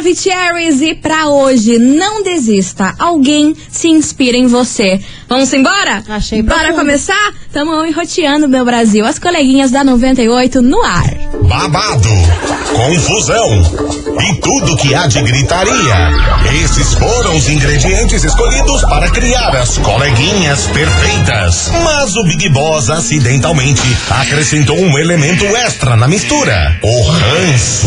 Maravicheries e pra hoje, não desista. Alguém se inspira em você. Vamos embora? Achei Bora profundo. começar? Tamo enroteando, meu Brasil. As coleguinhas da 98 no ar. babado, confusão e tudo que há de gritaria. Esses foram os ingredientes escolhidos para criar as coleguinhas perfeitas. Mas o Big Boss acidentalmente acrescentou um elemento extra na mistura: o ranço.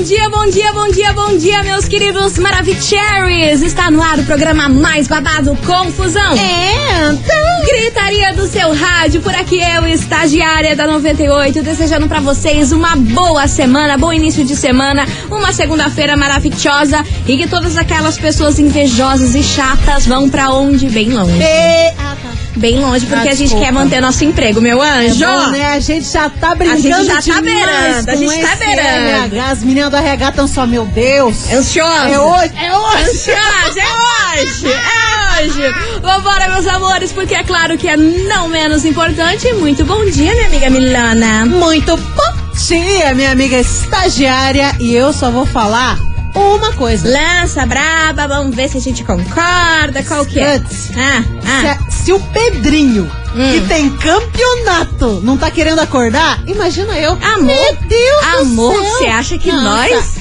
Bom dia, bom dia, bom dia, bom dia, meus queridos Maravicheries! Está no ar o programa mais babado Confusão. É, então. Gritaria do seu rádio, por aqui eu, estagiária da 98, desejando pra vocês uma boa semana, bom início de semana, uma segunda-feira maravilhosa e que todas aquelas pessoas invejosas e chatas vão pra onde? Bem longe. E... Ah, tá. Bem longe, porque Ah, a gente quer manter nosso emprego, meu É anjo. bom, né? A gente já tá brincando gente já tá beirando, a gente tá beirando. RH. As meninas do RH estão só, meu Deus. Ansiosa. É hoje, é hoje. Ansiosa, é hoje, é hoje. Vambora, meus amores, porque é claro que é não menos importante. Muito bom dia, minha amiga Milana. Muito bom dia, minha amiga estagiária. E eu só vou falar uma coisa. Lança braba, vamos ver se a gente concorda, qual que é? Antes, Ah, Se, ah. a- se o Pedrinho, Hum. que tem campeonato, não tá querendo acordar, imagina eu. Amor, Meu Deus amor, do céu. você acha que Nossa, nós-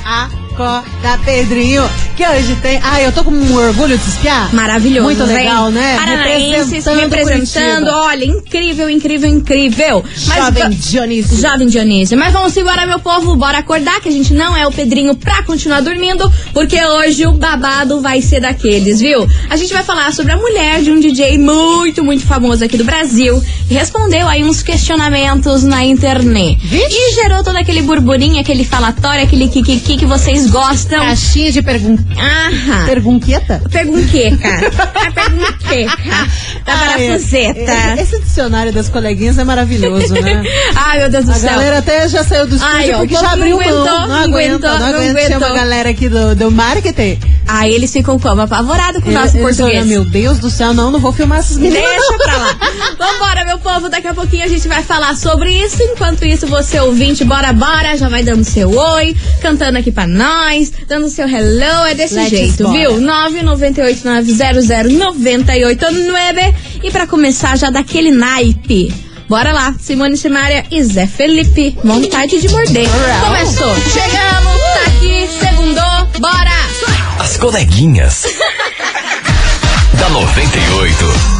Acorda, Pedrinho, que hoje tem... Ai, eu tô com um orgulho de espiar. Maravilhoso, Muito hein? legal, né? Paranaenses representando, Curitiba. olha, incrível, incrível, incrível. Jovem va- Dionísio. Jovem Dionísio. Mas vamos embora, meu povo. Bora acordar, que a gente não é o Pedrinho pra continuar dormindo, porque hoje o babado vai ser daqueles, viu? A gente vai falar sobre a mulher de um DJ muito, muito famoso aqui do Brasil, que respondeu aí uns questionamentos na internet. Vixe. E gerou todo aquele burburinho, aquele falatório, aquele kikiki que vocês gostam. Caixinha de pergun... Aham. pergunqueta. Pergunqueca. A pergunqueca. Da parafuseta. Esse, esse dicionário das coleguinhas é maravilhoso, né? Ai, meu Deus do A céu. galera até já saiu do estúdio Ai, ó, porque o já abriu não aguentou, mão. não aguentou, não não aguenta. Chama aguentou. a galera aqui do, do marketing. Aí eles ficam como? Apavorados com o nosso eles português. olham, meu Deus do céu, não, não vou filmar essas meninas. Deixa pra lá. Vambora, meu povo. Daqui a pouquinho a gente vai falar sobre isso. Enquanto isso, você ouvinte, bora, bora. Já vai dando seu oi, cantando aqui pra nós, dando seu hello. É desse Let's jeito, bora. viu? 998900989. E pra começar, já daquele naipe. Bora lá, Simone Simaria e Zé Felipe. Vontade de morder. Começou. Chegamos, tá aqui, segundou, bora! As coleguinhas. da 98.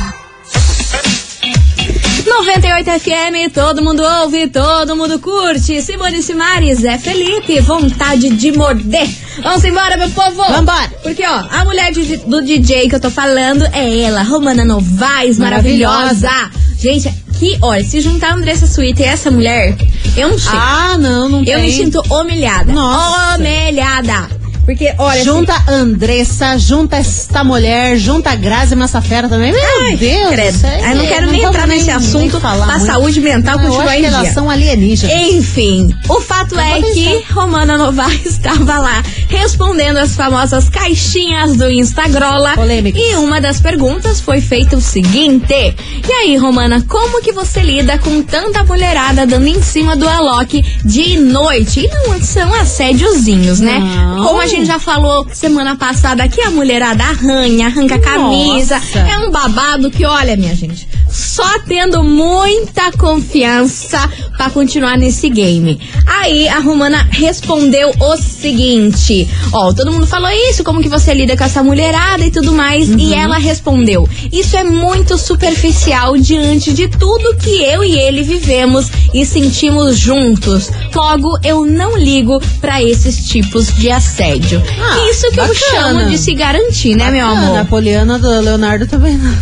98 FM, todo mundo ouve, todo mundo curte. Simone Simares, Zé Felipe, vontade de morder. Vamos embora, meu povo! Vambora. Porque, ó, a mulher de- do DJ que eu tô falando é ela, Romana Novaes, maravilhosa. Maravilhosa. Gente, que, olha, se juntar a Andressa Suíta e essa mulher, eu não sei. Ah, não, não eu tem. me sinto humilhada. Nossa. Humilhada. Porque, olha, Junta a Andressa, junta esta mulher, junta a Grazi Massafera também. Meu Ai, Deus. credo. Ai, não quero nem vamos entrar nesse assunto falar da muito. saúde mental, Ah, eu continua acho em são alienígenas. Enfim, o fato é que. Romana Novaes estava lá respondendo as famosas caixinhas do Instagrola. Polêmicas. E uma das perguntas foi feita o seguinte: E aí, Romana, como que você lida com tanta mulherada dando em cima do Alok de noite? E não são assédiozinhos, né? Não. Como a gente já falou semana passada aqui, a mulherada arranha, arranca a camisa. É um babado que, olha, minha gente, só tendo muita confiança pra continuar nesse game. Aí a Romana respondeu o seguinte: Ó, todo mundo falou isso, como que você lida com essa mulherada e tudo mais. E ela respondeu: Isso é muito superficial diante de tudo que eu e ele vivemos e sentimos juntos. Logo, eu não ligo pra esses tipos de assédio. Ah, isso que eu bacana. chamo de se garantir, né, meu Bacana, amor? A Poliana do Leonardo também não.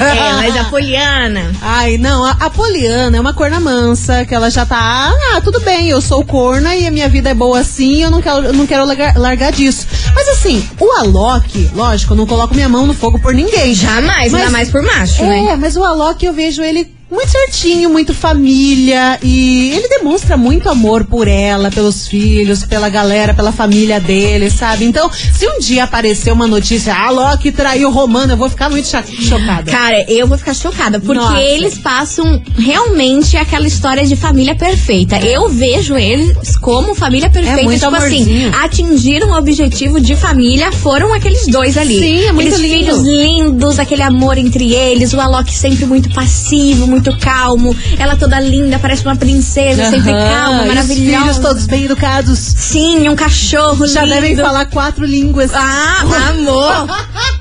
É, mas a Poliana. Ai, não, a, a Poliana é uma corna mansa, que ela já tá, ah, tudo bem, eu sou corna e a minha vida é boa assim, eu não quero, eu não quero largar, largar disso. Mas assim, o Alok, lógico, eu não coloco minha mão no fogo por ninguém. Jamais, Mas- ainda mais por macho, É, né? mas o Alok eu vejo ele muito certinho, muito família e ele demonstra muito amor por ela, pelos filhos, pela galera, pela família dele, sabe? Então, se um dia aparecer uma notícia, ah, Loki traiu Romano, eu vou ficar muito cho- chocada. Cara, eu vou ficar chocada, porque Nossa. eles passam realmente aquela história de família perfeita. Eu vejo eles como família perfeita. É muito tipo assim, amorzinho. atingiram o objetivo de família, foram aqueles dois ali. Sim, é muito Aqueles lindo. filhos lindos, aquele amor entre eles, o Alok sempre muito passivo, muito calmo, ela toda linda, parece uma princesa, sempre Aham, calma, e Os filhos maravilhosa. todos bem educados. Sim, um cachorro Já lindo. devem falar quatro línguas. Ah, amor!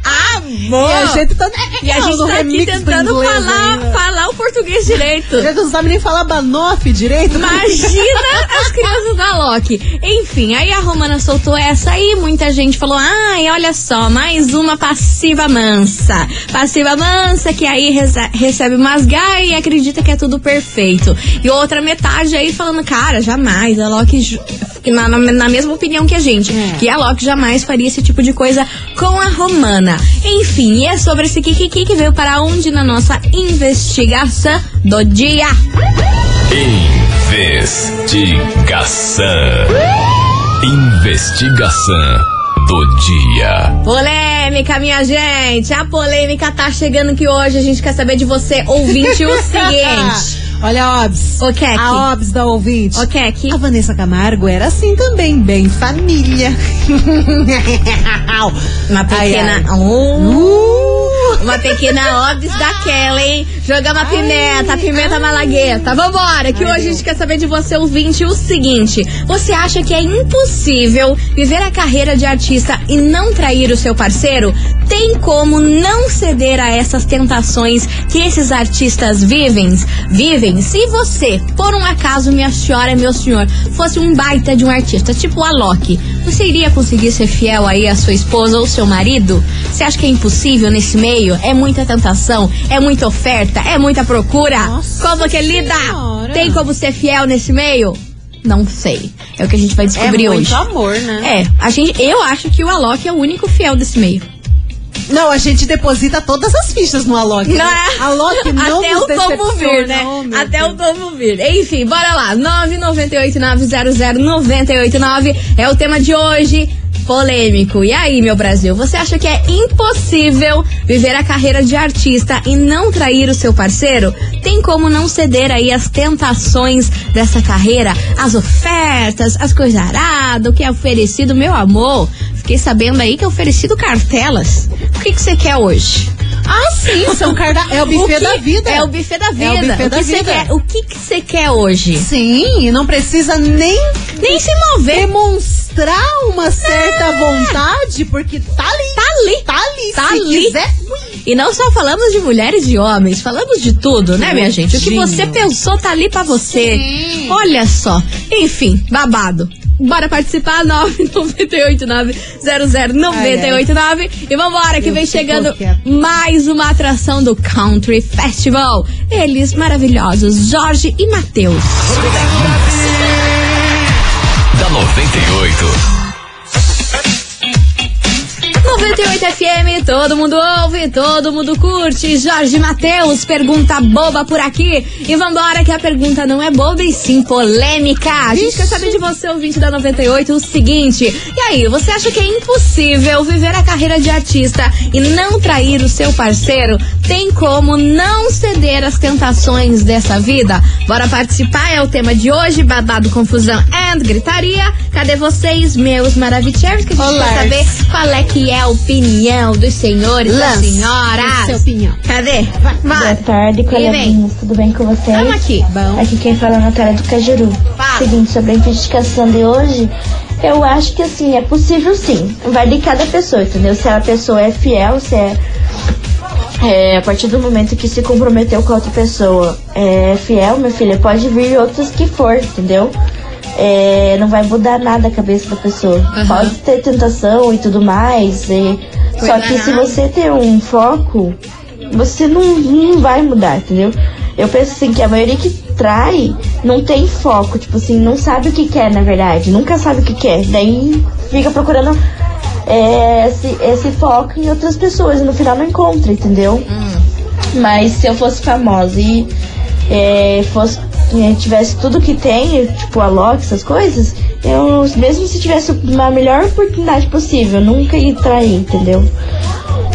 amor! E a gente tá, E a gente tá aqui remix do tentando falar, ainda. falar o português direito. A gente não sabe nem falar Banoff direito. Imagina as crianças da Loki. Enfim, aí a Romana soltou essa aí, muita gente falou: ai, olha só, mais uma passiva mansa. Passiva mansa que aí rece- recebe umas gai e acredita que é tudo perfeito. E outra metade aí falando: cara, jamais, a Loki. Ju- Na, na, na mesma opinião que a gente, É. que a Loki jamais faria esse tipo de coisa com a Romana. Enfim, e é sobre esse Kikiki que veio para onde na nossa investigação do dia. Investigação. Investigação do dia. Polêmica, minha gente. A polêmica tá chegando que hoje a gente quer saber de você, ouvinte, o seguinte. Olha a Obs. O Kek. A Obs da ouvinte. O Kek. A Vanessa Camargo era assim também, bem família. Uma pequena. Ai, ai. Uh, uma pequena obs daquela, hein? Jogamos a pimenta, a pimenta malagueta. Vambora, que Ai, hoje a Deus. gente quer saber de você, ouvinte, o seguinte: você acha que é impossível viver a carreira de artista e não trair o seu parceiro? Tem como não ceder a essas tentações que esses artistas vivem? Vivem? Se você, por um acaso, minha senhora, meu senhor, fosse um baita de um artista, tipo a Loki, você iria conseguir ser fiel aí à sua esposa ou seu marido? Você acha que é impossível nesse meio? É muita tentação? É muita oferta? É muita procura? Nossa como que lida? Senhora. Tem como ser fiel nesse meio? Não sei. É o que a gente vai descobrir é muito hoje. amor, né? É, a gente, eu acho que o Alok é o único fiel desse meio. Não, a gente deposita todas as fichas no Alok. Não né? é? Alok não Até nos o como vir, né? meu Até o Deus. como vir. Enfim, bora lá. 998900989 é o tema de hoje. Polêmico. E aí, meu Brasil, você acha que é impossível viver a carreira de artista e não trair o seu parceiro? Tem como não ceder aí às tentações dessa carreira, as ofertas, as coisaradas, o que é oferecido, meu amor? Fiquei sabendo aí que é oferecido cartelas. O que que você quer hoje? Ah, sim, são carda... é o buffet que- da vida. É o buffet da vida. É o buffet o da que você vida. quer? O que você quer hoje? Sim, e não precisa nem Nem se mover. demonstrar uma certa vontade, porque tá ali. Tá ali. Tá ali. Tá Se ali. quiser, E não só falamos de mulheres e homens, falamos de tudo, né, minha gente? O que você pensou tá ali pra você. Sim. Olha só. Enfim, babado. Bora participar, 998900989 e vambora que vem chegando mais uma atração do Country Festival. Eles maravilhosos, Jorge e Matheus. Da 98. 98 FM, todo mundo ouve, todo mundo curte. Jorge Matheus, pergunta boba por aqui. E vambora, que a pergunta não é boba e sim polêmica. A gente Vixe. quer saber de você, ouvinte da 98, o seguinte. E aí, você acha que é impossível viver a carreira de artista e não trair o seu parceiro? Tem como não ceder às tentações dessa vida? Bora participar, é o tema de hoje, babado, confusão and gritaria. Cadê vocês, meus maravilhosos? Que a gente Olá. quer saber qual é que é a opinião dos senhores e Lance, senhoras. sua opinião. Cadê? Boa Bora. tarde, E coleguinhas. Tudo bem com vocês? Tamo aqui. Bom. Aqui quem fala é a Natália do Cajuru. Fala. Seguinte, sobre a investigação de hoje, eu acho que assim, é possível sim. Vai de cada pessoa, entendeu? Se a pessoa é fiel, se é. é, a partir do momento que se comprometeu com a outra pessoa é fiel, meu filho, pode vir outros que for, entendeu? É, não vai mudar nada a cabeça da pessoa. Aham. Pode ter tentação e tudo mais. e- só que se você ter um foco, você não, não vai mudar, entendeu? Eu penso assim que a maioria que trai não tem foco, tipo assim, não sabe o que quer, na verdade. Nunca sabe o que quer. Daí fica procurando é, esse, esse foco em outras pessoas e no final não encontra, entendeu? Mas se eu fosse famosa e é, fosse, é, tivesse tudo que tem, tipo a Loki, essas coisas, eu, mesmo se tivesse a melhor oportunidade possível, nunca ia trair, entendeu?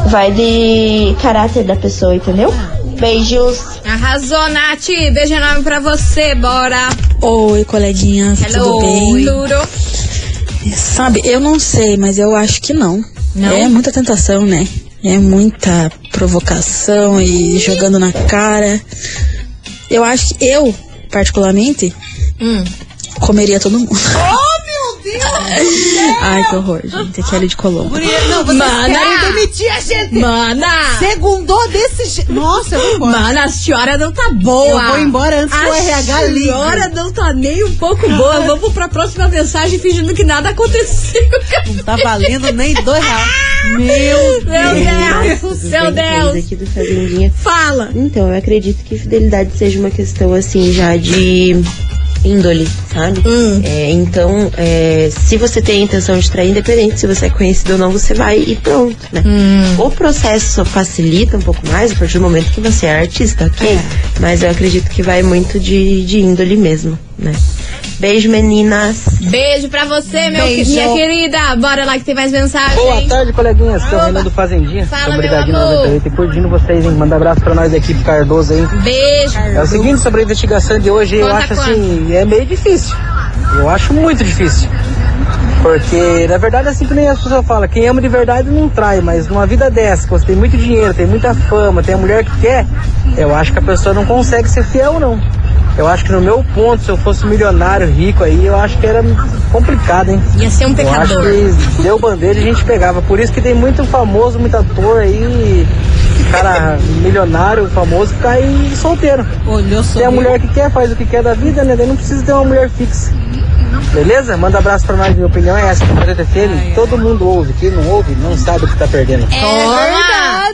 Vai de caráter da pessoa, entendeu? Beijos. Arrasou, Nath. Beijo enorme pra você, bora. Oi, coleguinhas, Hello, tudo bem? Tudo. Sabe, eu não sei, mas eu acho que não. Não? É muita tentação, né? É muita provocação e jogando na cara. Eu acho que eu, particularmente, Hum. comeria todo mundo. Deus! Ai, que horror, gente. Aqui é de Colombo. Guria, Não, vocês Mana! querem demitir a gente! Mana! Segundou desse jeito. Nossa, eu vou embora. Mana, a senhora não tá boa. Eu vou embora antes que o RH A senhora não tá nem um pouco boa. Vamos pra próxima mensagem fingindo que nada aconteceu. Não tá valendo nem dois reais. Meu Meu Deus, meu Deus. aqui do Fazendinha. Fala. Então, eu acredito que fidelidade seja uma questão assim já de índole, sabe? Hum. É, então, é, se você tem a intenção de trair, independente se você é conhecido ou não, você vai e pronto, né? Hum. O processo facilita um pouco mais a partir do momento que você é artista, ok? Mas eu acredito que vai muito de, de índole mesmo, né? Beijo, meninas. Beijo pra você, meu, Beijo. minha querida. Bora lá que tem mais mensagem. Boa tarde, coleguinhas. Aqui é o. Renan do Fazendinha. Fala, Sou meu amor. 98 e curtindo vocês, hein? Manda abraço pra nós da equipe Cardoso aí. Beijo. É o seguinte, sobre a investigação de hoje, eu Conta acho quanto? assim, é meio difícil. Eu acho muito difícil. Porque, na verdade, assim que nem as pessoas falam, quem ama de verdade não trai, mas numa vida dessa, que você tem muito dinheiro, tem muita fama, tem a mulher que quer, eu acho que a pessoa não consegue ser fiel, não. Eu acho que no meu ponto, se eu fosse milionário, rico aí, eu acho que era complicado, hein? Ia ser um Eu acho pecador. que deu bandeira e a gente pegava. Por isso que tem muito famoso, muito ator aí, cara milionário, famoso, ficar aí solteiro. Olhou. Tem a mulher que quer, faz o que quer da vida, né? Daí não precisa ter uma mulher fixa. Beleza? Manda abraço pra nós, minha opinião é essa. Pra FM, todo mundo ouve. Quem não ouve, não sabe o que tá perdendo. Toma!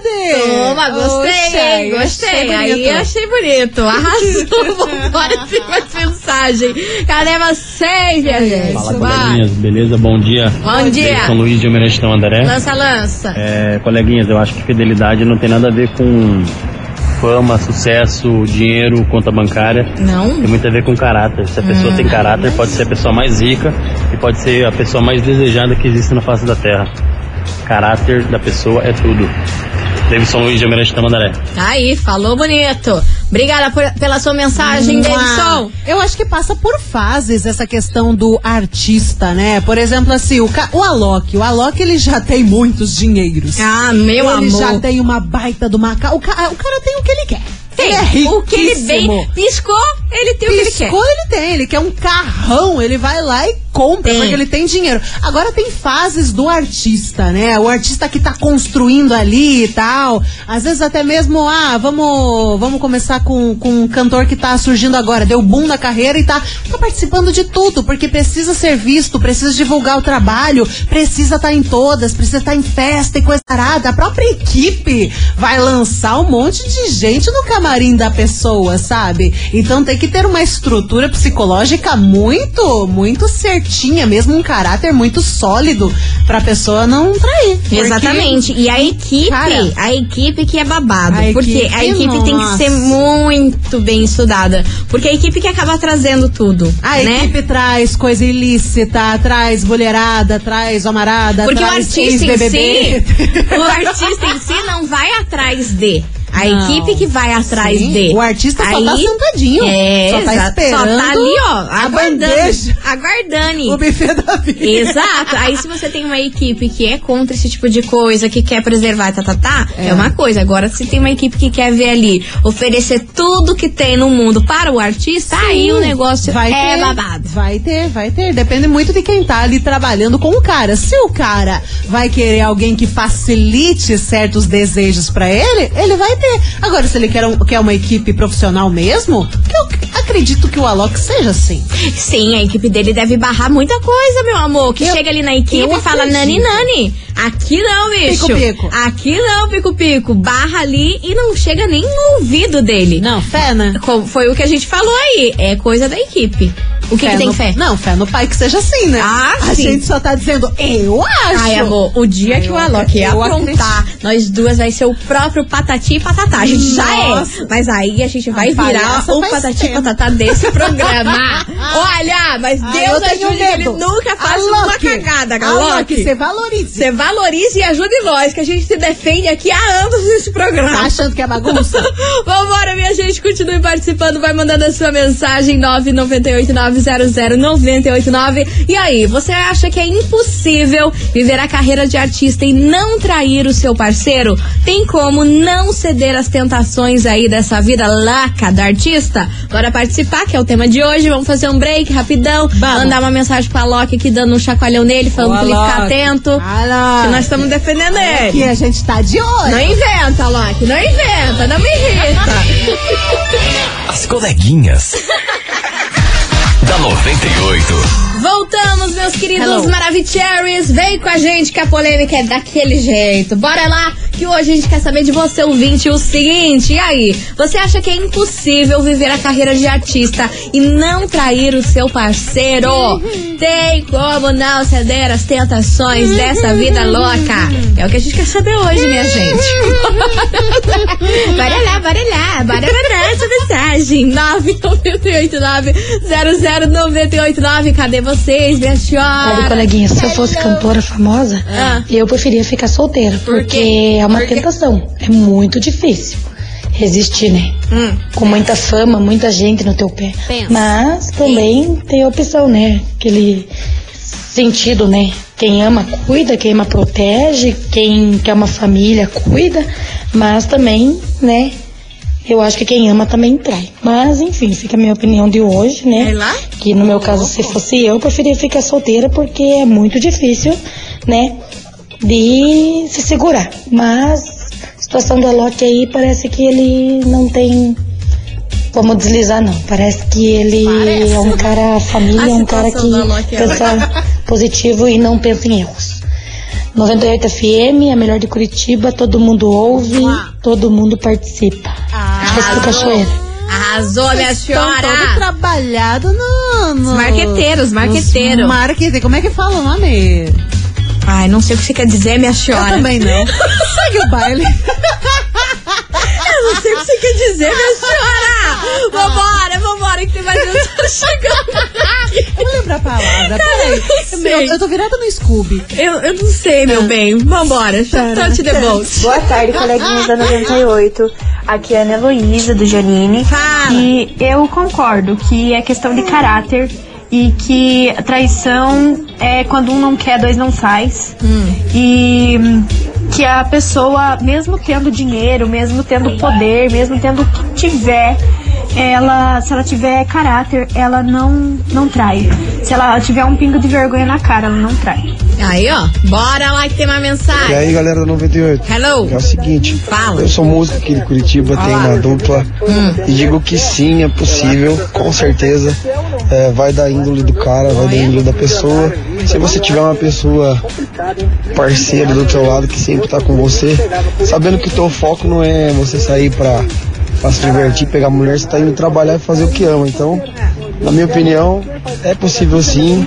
verdade. Toma, gostei, Gostei. achei Aí achei bonito. Arrasou. Vambora, tem mais mensagem. Cadê vocês, minha gente? Fala, coleguinhas, beleza? Bom dia. Bom dia. São Luís de Almirante Tamandaré. Lança, lança. É, coleguinhas, eu acho que fidelidade não tem nada a ver com fama, sucesso, dinheiro, conta bancária. Não? Tem muito a ver com caráter. Se a pessoa tem caráter, pode ser a pessoa mais rica e pode ser a pessoa mais desejada que existe na face da terra. Caráter da pessoa é tudo. Davidson Luiz de Almirante Tamandaré. Tá aí, falou bonito. Obrigada por- pela sua mensagem, Davidson. Eu acho que passa por fases essa questão do artista, né? Por exemplo, assim, o, o Alok. O Alok, ele já tem muitos dinheiros. Ah, meu ele amor. já tem uma baita de uma... ca- O, ca- o cara tem o que ele quer. Tem. Ele é o que ele riquíssimo. piscou, ele tem o que ele quer. Piscou, ele tem. Ele quer um carrão, ele vai lá e compra, Tem. porque ele tem dinheiro. Agora tem fases do artista, né? O artista que tá construindo ali e tal. Às vezes até mesmo, ah, vamos, vamos começar com, com um cantor que tá surgindo agora. Deu boom na carreira e tá, tá participando de tudo, porque precisa ser visto, precisa divulgar o trabalho, precisa estar em todas, precisa estar em festa e coisa arada. A própria equipe vai lançar um monte de gente no camarim da pessoa, sabe? Então tem que ter uma estrutura psicológica muito, muito certinha, mesmo um caráter muito sólido pra pessoa não trair. Porque- Exatamente. E a equipe, Cara, a equipe que é babado. A porque equipe, a equipe tem que nossa. ser muito bem estudada. Porque a equipe que acaba trazendo tudo. A né? equipe traz coisa ilícita, traz mulherada, traz homarada, Porque o traz artista em si, o artista em si não vai atrás de. A Não. equipe que vai atrás Sim, de. o artista só tá Aí- sentadinho, É, só tá esperando Só tá ali, ó, aguardando. Aguardando. O buffet da vida. Exato. Aí se você tem uma equipe que é contra esse tipo de coisa, que quer preservar, tá, tá, tá, é. uma coisa. Agora, se tem uma equipe que quer ver ali, oferecer tudo que tem no mundo para o artista, aí o negócio vai é ter, babado. Vai ter, vai ter. Depende muito de quem tá ali trabalhando com o cara. Se o cara vai querer alguém que facilite certos desejos pra ele, ele vai ter. Agora, se ele quer, um- quer uma equipe profissional mesmo, que eu acredito que o Alok seja assim. Sim, a equipe dele deve barrar muita coisa, meu amor. Que Eu- chega ali na equipe e fala nani nani. Aqui não, bicho. Pico-pico. Aqui não, pico-pico. Barra ali e não chega nem no ouvido dele. Não, fé, né? Foi o que a gente falou aí. É coisa da equipe. O que, que tem no, fé? Não, fé no pai que seja assim, né? Ah, A sim. gente só tá dizendo, eu acho. Ai, amor, o dia que o Alok eu aprontar, nós duas vai ser o próprio patati e patatá. A gente já Nossa. é. Mas aí a gente vai A virar o patati e patatá desse programa. Olha, mas Ai, Deus ajude que ele nunca faça uma cagada, Alok, você valorize. Você valorize e ajude nós, que a gente se defende aqui há anos nesse programa. Tá achando que é bagunça? Vambora, minha gente, continue participando, vai mandando a sua mensagem 998900989. E aí, você acha que é impossível viver a carreira de artista e não trair o seu parceiro? Tem como não ceder às tentações aí dessa vida louca da artista? Bora participar, que é o tema de hoje. Vamos fazer um break rapidão, mandar uma mensagem pra Loki aqui dando um chacoalhão nele, falando Ô, pra ele ficar Alok. atento. Que nós estamos defendendo ele. Aqui a gente tá de olho. Não inventa, Loki, não inventa, não me irrita. As coleguinhas. da 98. Voltamos, meus queridos. Maravicheries. Vem com a gente que a polêmica é daquele jeito. Bora lá, que hoje a gente quer saber de você, ouvinte, o seguinte. E aí, você acha que é impossível viver a carreira de artista e não trair o seu parceiro? Tem como não ceder às tentações dessa vida louca? É o que a gente quer saber hoje, minha gente. bora lá, bora lá, bora mandar essa mensagem. 998900989. Cadê vocês, minha Olha, senhora? coleguinha, se eu fosse cantora famosa, Ah. eu preferia ficar solteira, porque é uma tentação. É muito difícil resistir, né? Hum. Com muita fama, muita gente no teu pé. Pensa. Mas também tem a opção, né? Aquele sentido, né? Quem ama, cuida, quem ama, protege, quem quer uma família, cuida, mas também, né? Eu acho que quem ama também trai. Mas, enfim, fica a minha opinião de hoje, né? Vai lá? Que no meu caso, se fosse eu, eu preferia ficar solteira porque é muito difícil, né? De se segurar. Mas a situação do Alok aí parece que ele não tem como deslizar, não. Parece que ele Parece. é um cara família, é um cara que é pensa positivo e não pensa em erros. 98 FM, a melhor de Curitiba, todo mundo ouve, todo mundo participa. Do Cachoeira. Arrasou, minha Estão todo senhora. trabalhado no, no... Os marqueteiros, marqueteiro. nos Marqueteiro. Como é que fala o nome? Ai, não sei o que você quer dizer, minha Eu senhora. também não. Segue o baile. Eu não sei o que você quer dizer, minha senhora. Vambora, vambora, que tem mais gente chegando. Eu vou lembrar a palavra. Peraí. não Meu, sei. eu tô virada no Scooby. Eu, eu não sei, meu bem. Vambora, touch the boat. Boa tarde, coleguinhas da 98. Aqui é a Ana Heloísa, do Janine. Fala. E eu concordo que é questão de caráter e que traição é quando um não quer, dois não faz. E hum, que a pessoa, mesmo tendo dinheiro, mesmo tendo poder, mesmo tendo o que tiver, ela, se ela tiver caráter, ela não, não trai. Se ela tiver um pingo de vergonha na cara, ela não trai. Aí, ó. Bora lá que tem uma E mensagem. aí, galera da 98? Hello. É o seguinte, Fala. eu sou músico aqui de Curitiba, tenho uma dupla e digo que sim, é possível, com certeza. É, vai da índole do cara, vai da índole da pessoa. Se você tiver uma pessoa parceira do teu lado que sempre tá com você, sabendo que o teu foco não é você sair pra, pra se divertir, pegar mulher, você tá indo trabalhar e fazer o que ama. Então, na minha opinião, é possível sim,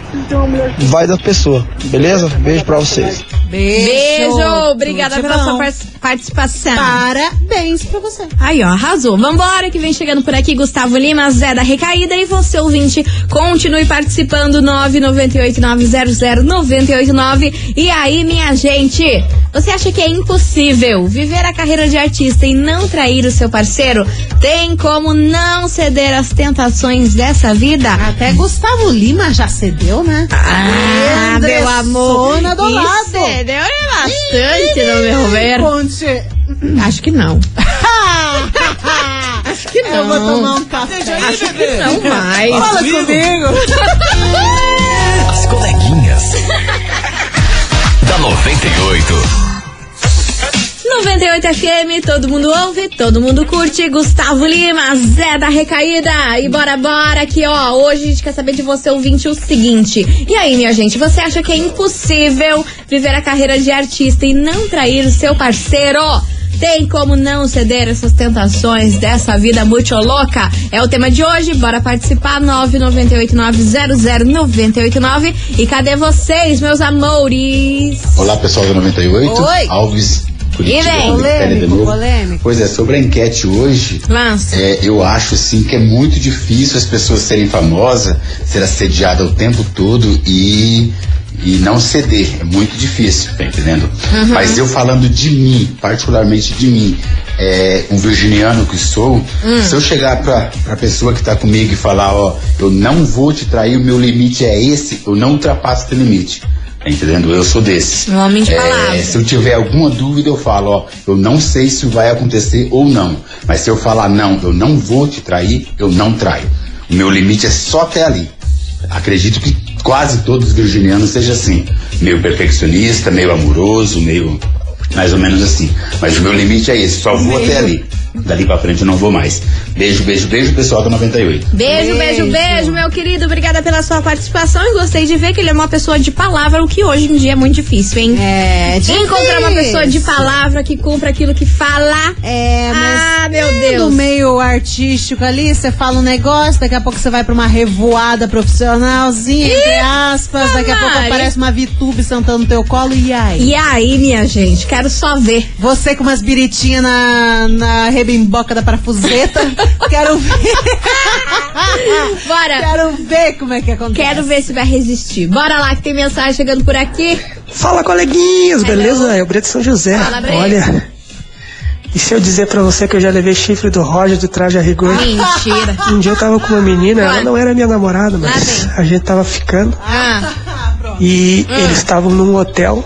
vai da pessoa, beleza? Beijo pra vocês. Beijo. Obrigada Tudo de pela sua bom. participação. Parabéns pra você. Aí, ó, arrasou. Vambora, que vem chegando por aqui Gustavo Lima, Zé da Recaída. E você, ouvinte, continue participando. 998-900-989. E aí, minha gente, você acha que é impossível viver a carreira de artista e não trair o seu parceiro? Tem como não ceder às tentações dessa vida? Até Gustavo Lima já cedeu, né? Ah, meu amor. Do lado. cedeu é bastante, no meu ver. Conte. Acho que não. Acho que não. Eu vou tomar um café. Acho que não mais. Fala comigo. As coleguinhas. da 98. 98 FM, todo mundo ouve, todo mundo curte. Gustavo Lima, Zé da Recaída. E bora, bora, que ó, hoje a gente quer saber de você, ouvinte, o seguinte. E aí, minha gente, você acha que é impossível viver a carreira de artista e não trair o seu parceiro? Tem como não ceder essas tentações dessa vida muito louca? É o tema de hoje. Bora participar. 998900989. E cadê vocês, meus amores? Olá, pessoal do 98. Oi. Alves Curitiba, E vem? Novo. polêmico. Pois é, sobre a enquete hoje, Lança. é, eu acho assim que é muito difícil as pessoas serem famosas, ser assediada o tempo todo e e não ceder. É muito difícil, tá entendendo? Uhum. Mas eu falando de mim, particularmente de mim, é, um virginiano que sou, Hum. se eu chegar pra, pra pessoa que tá comigo e falar, ó, eu não vou te trair, o meu limite é esse, eu não ultrapasso teu limite. Entendendo? Eu sou desses. Um homem de É, palavra. se eu tiver alguma dúvida, eu falo, ó, eu não sei se vai acontecer ou não. Mas se eu falar não, eu não vou te trair, eu não traio. O meu limite é só até ali. Acredito que quase todos os virginianos sejam assim. Meio perfeccionista, meio amoroso, meio. Mais ou menos assim. Mas o meu limite é esse, só vou Meio. até ali. Dali pra frente eu não vou mais. Beijo, beijo, beijo, pessoal do 98. Beijo, beijo, beijo, meu querido. Obrigada pela sua participação e gostei de ver que ele é uma pessoa de palavra, o que hoje em dia é muito difícil, hein? É, difícil. Encontrar uma pessoa de palavra que cumpra aquilo que fala. É, mas Ah, meu é, Deus. No meio artístico ali, você fala um negócio, daqui a pouco você vai pra uma revoada profissionalzinha, entre aspas, daqui a pouco aparece uma VTube sentando no teu colo, e aí? E aí, minha gente, quero só ver. Você com umas biritinhas na, na rebimboca da parafuseta, quero ver. Bora. Quero ver como é que acontece. Quero ver se vai resistir. Bora lá que tem mensagem chegando por aqui. Fala, coleguinhas, beleza? É o Brito São José. Fala. Olha, e se eu dizer pra você que eu já levei chifre do Roger do traje a rigor? Mentira. Um dia eu tava com uma menina, ela não era minha namorada, mas a gente tava ficando. Ah. E Hum. eles estavam num hotel.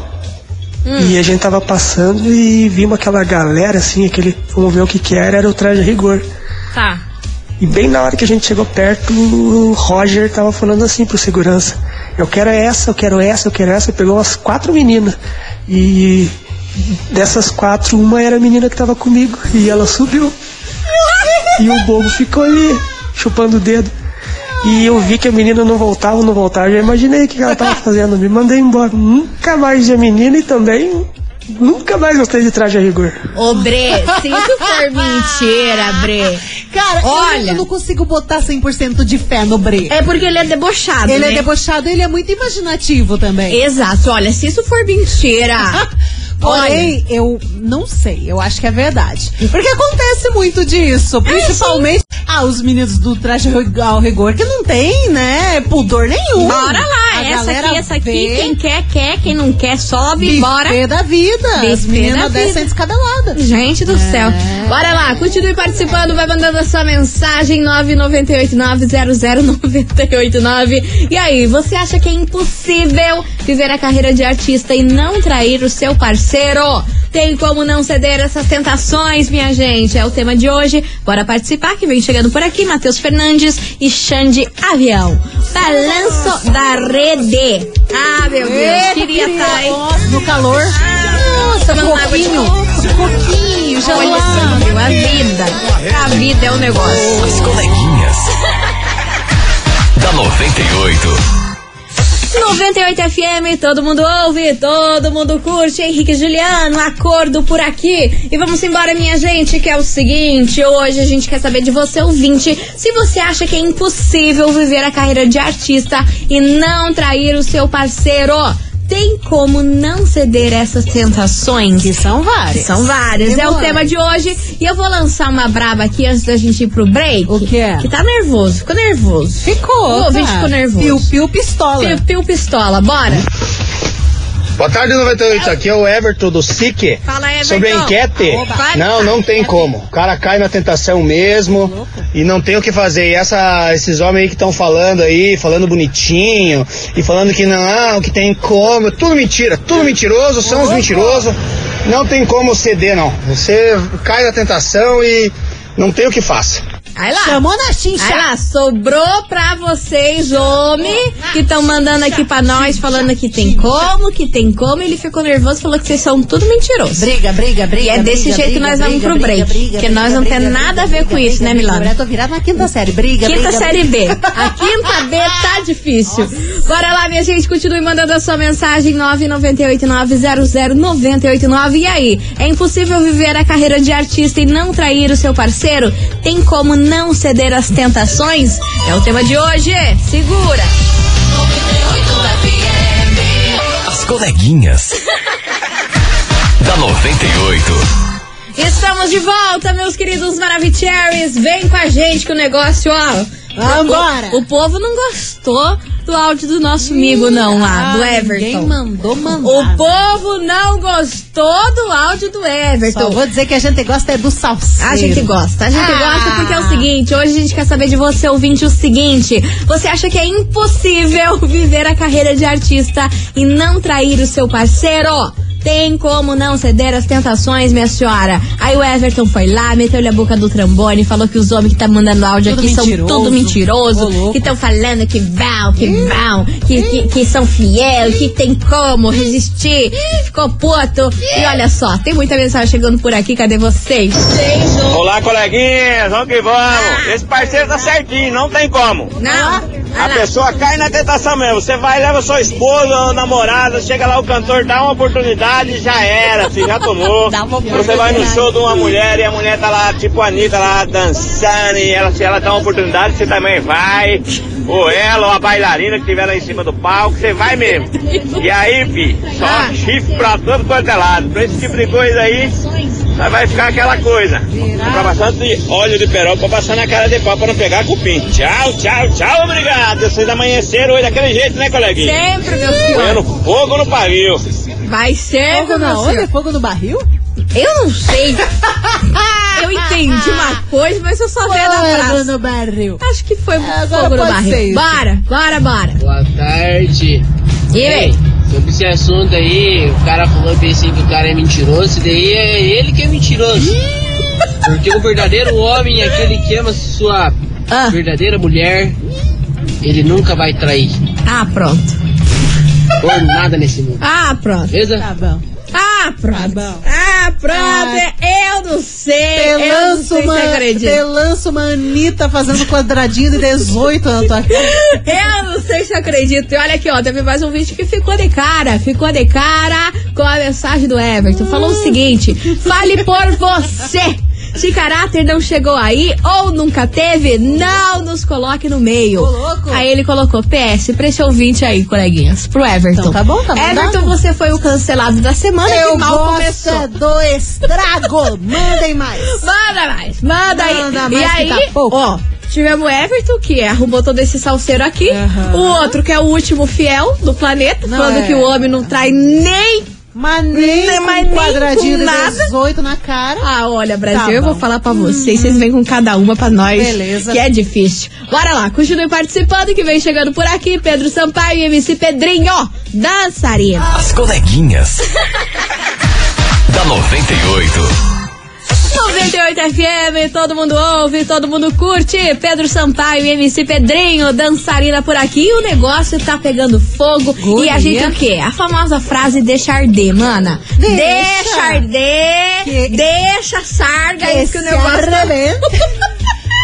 E a gente tava passando e vimos aquela galera assim, aquele. Vamos ver o que que era, era o traje a rigor. Tá. E bem na hora que a gente chegou perto, o Roger tava falando assim pro segurança: Eu quero essa, eu quero essa, eu quero essa. Pegou umas quatro meninas. E dessas quatro, uma era a menina que tava comigo. E ela subiu. E o bobo ficou ali, chupando o dedo. E eu vi que a menina não voltava, não voltava. Já imaginei o que ela tava fazendo. Me mandei embora. Nunca mais vi a menina e também nunca mais gostei de traje a rigor. Ô, Bre, se isso for mentira, Bre. Cara, Olha. eu não consigo botar 100% de fé no Bre. É porque ele é debochado, Ele né? é debochado, ele é muito imaginativo também. Exato. Olha, se isso for mentira. Porém, eu não sei, eu acho que é verdade. Porque acontece muito disso, principalmente ah, os meninos do traje ao rigor que não tem, né, pudor nenhum. Bora lá, A essa aqui, essa aqui. Quem quer, quer. Quem não quer, sobe. Buffet Bora. da vida. As meninas da descem vida. descabeladas. Gente do É. céu. Bora lá, continue participando, vai mandando a sua mensagem 998900989. E aí, você acha que é impossível viver a carreira de artista e não trair o seu parceiro? Tem como não ceder essas tentações, minha gente? É o tema de hoje. Bora participar, que vem chegando por aqui, Matheus Fernandes e Xande Avião. Balanço da rede. Ah, meu Deus, Eita, queria estar, hein? Nossa, no calor. Nossa, Tomando água de pouquinho. coco. Pouquinho, Olha gelado. só, a vida. A vida é um negócio. As coleguinhas. da 98. 98 FM, todo mundo ouve, todo mundo curte. Henrique Juliano, acordo por aqui. E vamos embora, minha gente, que é o seguinte: hoje a gente quer saber de você, ouvinte, se você acha que é impossível viver a carreira de artista e não trair o seu parceiro. Tem como não ceder essas tentações? Que são várias. São várias. É o Demora. tema de hoje. E eu vou lançar uma braba aqui antes da gente ir pro break. O que é? Que tá nervoso. Ficou nervoso. Ficou. O ouvinte cara. ficou nervoso. Piu, piu, pistola. Piu, piu, pistola. Bora. Boa tarde, 98. Aqui é o Everton do SIC. Fala, Everton. Sobre a enquete, Opa. não, não tem como. O cara cai na tentação mesmo e não tem o que fazer. E essa, esses homens aí que estão falando aí, falando bonitinho e falando que não, que tem como, tudo mentira, tudo mentiroso, são os mentirosos. Não tem como ceder, não. Você cai na tentação e não tem o que faça. Aí lá. Chamou na chincha. Aí lá, sobrou pra vocês, homem, que estão mandando aqui pra nós, falando que tem como, que tem como. Ele ficou nervoso, falou que vocês são tudo mentirosos. Briga, briga, briga. E é desse briga, jeito que nós vamos briga, pro break. briga, porque nós não temos nada a ver com isso, né, briga. Eu tô virada na quinta série. Briga, Quinta série. B. A quinta B tá difícil. Bora lá, minha gente. Continue mandando a sua mensagem 998900989. E aí? É impossível viver a carreira de artista e não trair o seu parceiro? Tem como não ceder às tentações? É o tema de hoje. Segura. As coleguinhas. da 98. Estamos de volta, meus queridos Maravicheries. Vem com a gente que o negócio, ó. Vambora. O, o povo não gostou do áudio do nosso amigo, não, lá, do Ah, Everton. Ninguém mandou mandar. O povo não gostou do áudio do Everton. Só vou dizer que a gente gosta é do salseiro. A gente gosta, a gente Ah. gosta porque é o seguinte, hoje a gente quer saber de você, ouvinte, o seguinte. Você acha que é impossível viver a carreira de artista e não trair o seu parceiro? Tem como não ceder às tentações, minha senhora? Aí o Everton foi lá, meteu-lhe a boca do trambone, falou que os homens que tá mandando áudio Tudo aqui são mentiroso. tudo Ô, mentiroso, que estão falando que vão, que vão, que, que, que são fiel, que tem como resistir. Ficou puto. E olha só, tem muita mensagem chegando por aqui, cadê vocês? Olá, coleguinhas, vamos que vamos. Esse parceiro tá certinho, não tem como. Não. A pessoa cai na tentação mesmo. Você vai, leva sua esposa ou namorada, chega lá o cantor, dá uma oportunidade, já era, filho, já tomou. Você vai no show de uma mulher e a mulher tá lá, tipo a Anitta, lá dançando, e ela, se ela dá uma oportunidade, você também vai. Ou ela, ou a bailarina que estiver lá em cima do palco, você vai mesmo. E aí, filho, só chifre pra todo quanto é lado. Pra esse tipo de coisa aí, vai ficar aquela coisa. Comprar bastante óleo de perol pra passar na cara de pau pra não pegar cupim. Tchau, tchau, tchau, obrigado. Vocês amanheceram hoje daquele jeito, né, coleguinha? Sempre, meu senhor. Põendo fogo no pavio. Vai ser, Fogo na onde? senhor. Fogo no barril? Eu não sei. eu entendi uma coisa, mas eu só vi na Fogo praça. no barril. Acho que foi Agora fogo no barril. Bora, bora, bora. Boa tarde. E aí? Sobre esse assunto aí, o cara falou bem assim que o cara é mentiroso, e daí é ele que é mentiroso. Porque o verdadeiro homem, aquele que ama sua Ah. verdadeira mulher, ele nunca vai trair. Ah, pronto. Por nada nesse mundo. Ah, pronto. Beleza? Tá bom. Ah, pronto. bom. Ah, pronto. Ah. Eu não sei. eu Te não lanço sei se uma, acredita. te lanço uma Anitta fazendo quadradinho de 18 na tua cara. Eu não sei se eu acredito. E olha aqui, ó, teve mais um vídeo que ficou de cara. Ficou de cara com a mensagem do Everton. Falou o seguinte: fale por você. Se caráter não chegou aí ou nunca teve, não nos coloque no meio. Aí ele colocou PS pra esse ouvinte aí, coleguinhas, pro Everton. Então tá bom, tá mandado. Everton, você foi o cancelado da semana Eu que mal gosto começou. do estrago. Mandem mais. Manda mais, manda aí. Manda mais e aí, tá ó, tivemos o Everton, que arrumou todo esse salseiro aqui. O outro, que é o último fiel do planeta, Não, falando é. que o homem não trai nem. Mas nem Nem- com mas nem quadradinho com de nada. 18 na cara. Ah, olha, Brasil, Tá eu vou falar pra vocês. Vocês vêm com cada uma pra nós. Beleza. Que é difícil. Bora lá, continue participando, que vem chegando por aqui. Pedro Sampaio e MC Pedrinho, dançarina. As coleguinhas. da 98. 98 FM, todo mundo ouve, todo mundo curte. Pedro Sampaio e MC Pedrinho, dançarina por aqui. E o negócio tá pegando fogo. E a gente o quê? A famosa frase deixa arder, mana. Deixa. Deixa arder, Que- deixa sarga aí que o negócio tá...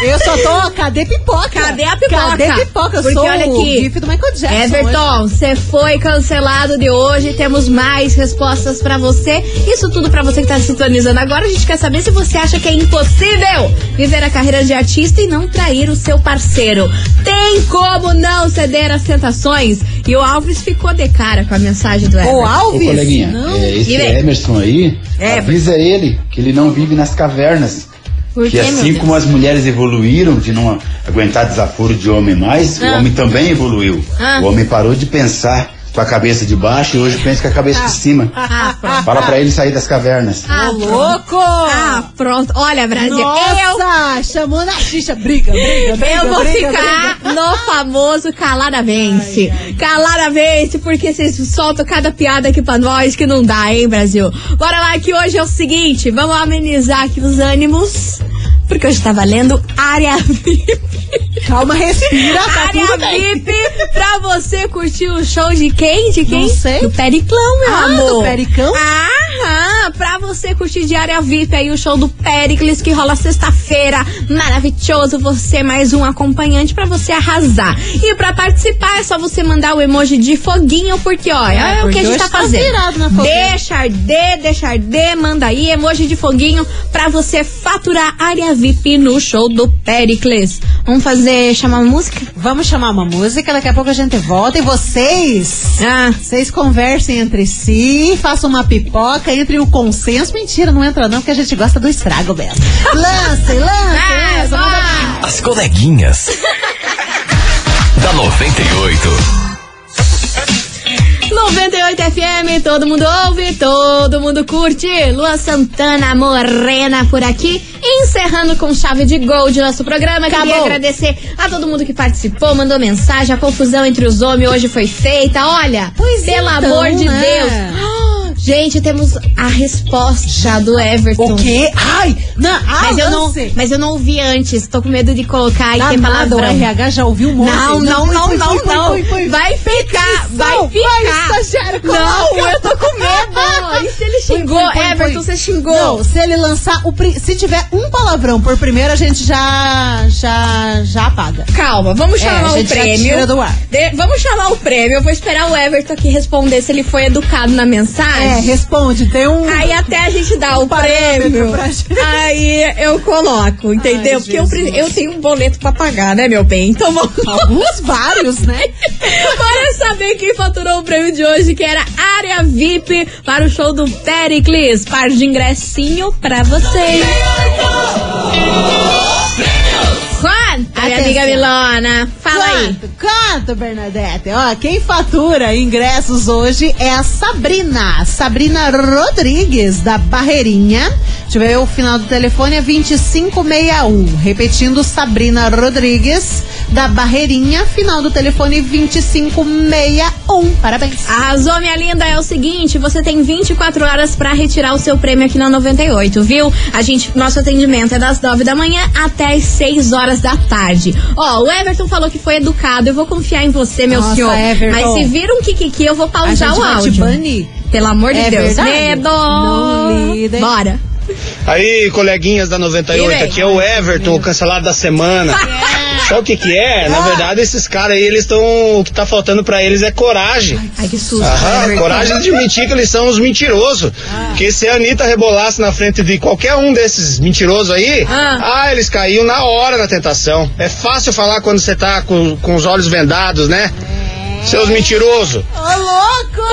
Eu só tô. Cadê pipoca? Cadê a pipoca? Cadê pipoca? Eu Porque sou olha o aqui. gif do Michael Jackson. Everton, você foi cancelado de hoje. Temos mais respostas pra você. Isso tudo pra você que tá sintonizando agora. A gente quer saber se você acha que é impossível viver a carreira de artista e não trair o seu parceiro. Tem como não ceder às tentações? E o Alves ficou de cara com a mensagem do Everton. Ô, coleguinha, Não. é, esse. Emerson aí, É, avisa ele que ele não vive nas cavernas. Por que assim como as mulheres evoluíram de não aguentar desaforo de homem mais, Ah. o homem também evoluiu. Ah. O homem parou de pensar com a cabeça de baixo e hoje pensa com a cabeça de cima. Ah, pronto. Fala pra ele sair das cavernas. Ah, louco! Ah, pronto. Olha, Brasil, eu Nossa, chamou na xixa. Briga, briga, briga. Eu vou briga, ficar briga. no famoso calada vence. Calada vence, porque vocês soltam cada piada aqui pra nós que não dá, hein, Brasil? Bora lá, que hoje é o seguinte, vamos amenizar aqui os ânimos. Porque porque hoje tá valendo área VIP. Calma, respira, tá área. VIP pra você curtir o show de quem? De quem? Não sei. Do Periclão, meu Ah, amor. do Pericão? Aham, pra você curtir de área VIP aí o show do Pericles que rola sexta-feira. Maravilhoso, você mais um acompanhante pra você arrasar. E pra participar é só você mandar o emoji de foguinho, porque ó, é, É, o que a gente tá tá fazendo. Deixa arder, deixa arder, manda aí emoji de foguinho pra você faturar área VIP no show do Pericles. Vamos fazer, chamar uma música? Vamos chamar uma música, daqui a pouco a gente volta e vocês, Ah. vocês conversem entre si, façam uma pipoca, entre o consenso. Mentira, não entra não, porque a gente gosta do estrago mesmo. Lancem, lancem, Ah, vai. As coleguinhas. da 98. 98 FM, todo mundo ouve, todo mundo curte. Lua Santana Morena por aqui, encerrando com chave de gol de nosso programa. Queria Acabou. agradecer a todo mundo que participou, mandou mensagem. A confusão entre os homens hoje foi feita. Olha, Pois pelo então, amor de né? Deus. Gente, temos a resposta do Everton. O quê? Ai, não, ah, Mas eu, não, mas eu não ouvi antes, tô com medo de colocar e ter Danado, o palavrão. RH já ouviu um monte. Não, não, Foi, não, foi, não, foi, foi, não. foi. Vai ficar, vai Vai, ficar. estagiário, Não, eu tô com medo. E se ele xingou, Everton, você xingou. Não, se ele lançar o se tiver um palavrão por primeiro, a gente já já já apaga. Calma, vamos É, chamar a o prêmio. De- vamos chamar o prêmio. Eu vou esperar o Everton aqui responder se ele foi educado na mensagem. É, responde, tem um Aí até a gente dá o parâmetro prêmio. Aí eu coloco, entendeu? Ai, Porque eu, eu tenho um boleto pra pagar, né, meu bem? Então vamos alguns vários, né? Bora saber quem faturou o prêmio de hoje, que era área VIP para o show do Pericles. Par de ingressinho pra vocês. Juan, a minha Atenção. amiga Milona, fala aí. Quanto, quanto, Bernadette? Ó, quem fatura ingressos hoje é a Sabrina. Sabrina Rodrigues, da Barreirinha. Deixa eu ver, o final do telefone é 2561. Repetindo, Sabrina Rodrigues, da Barreirinha. Final do telefone 2561. Parabéns. Arrasou, minha linda. É o seguinte, você tem 24 horas pra retirar o seu prêmio aqui na 98, viu? A gente, nosso atendimento é das 9 da manhã até as 6 horas da tarde. Ó, o Everton falou que foi educado. Eu vou confiar em você, meu Nossa, senhor. Everton. Mas se vir um kikiki, eu vou pausar o vai te áudio. banir. Pelo amor de É Deus. verdade? Medo! Não. Bora. Aí, coleguinhas da E 98, vem? aqui é o Everton, o cancelado da semana. Sabe o que que é? Na verdade, esses caras aí, eles estão. O que tá faltando pra eles é coragem. Ai, que susto. Aham, coragem de admitir que eles são os mentirosos. Porque se a Anitta rebolasse na frente de qualquer um desses mentirosos aí, Ah. ah, eles caíam na hora na tentação. É fácil falar quando você tá com, com os olhos vendados, né? Seus mentirosos. Ô, louco!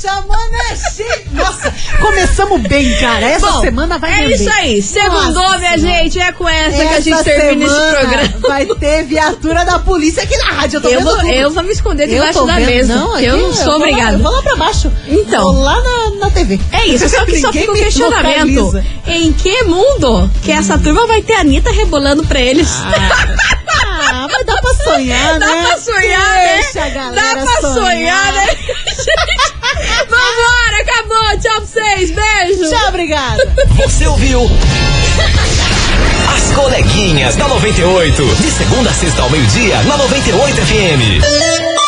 Chamando é chique. Nossa, começamos bem, cara. Essa Bom, semana vai É render. isso aí. Segundou, Nossa minha Senhora. gente. É com essa, que a Essa gente termina esse programa. Vai ter viatura da polícia aqui na rádio. Eu, tô Eu vendo vou, tudo. eu vou me esconder Eu debaixo tô da vendo. mesa. Não, porque eu aqui não sou obrigada. Eu vou lá pra baixo. Então. Vou lá na, na TV. É isso, só que só fica o me questionamento. localiza. Em que mundo que essa turma vai ter a Anitta rebolando pra eles? Ah, mas dá pra sonhar, Dá né? pra sonhar, né? Deixa a galera Dá pra sonhar, né? Vambora, acabou. Tchau pra vocês. Beijo. Tchau, obrigada. Você ouviu? As coleguinhas da 98. De segunda a sexta ao meio-dia, na 98 FM.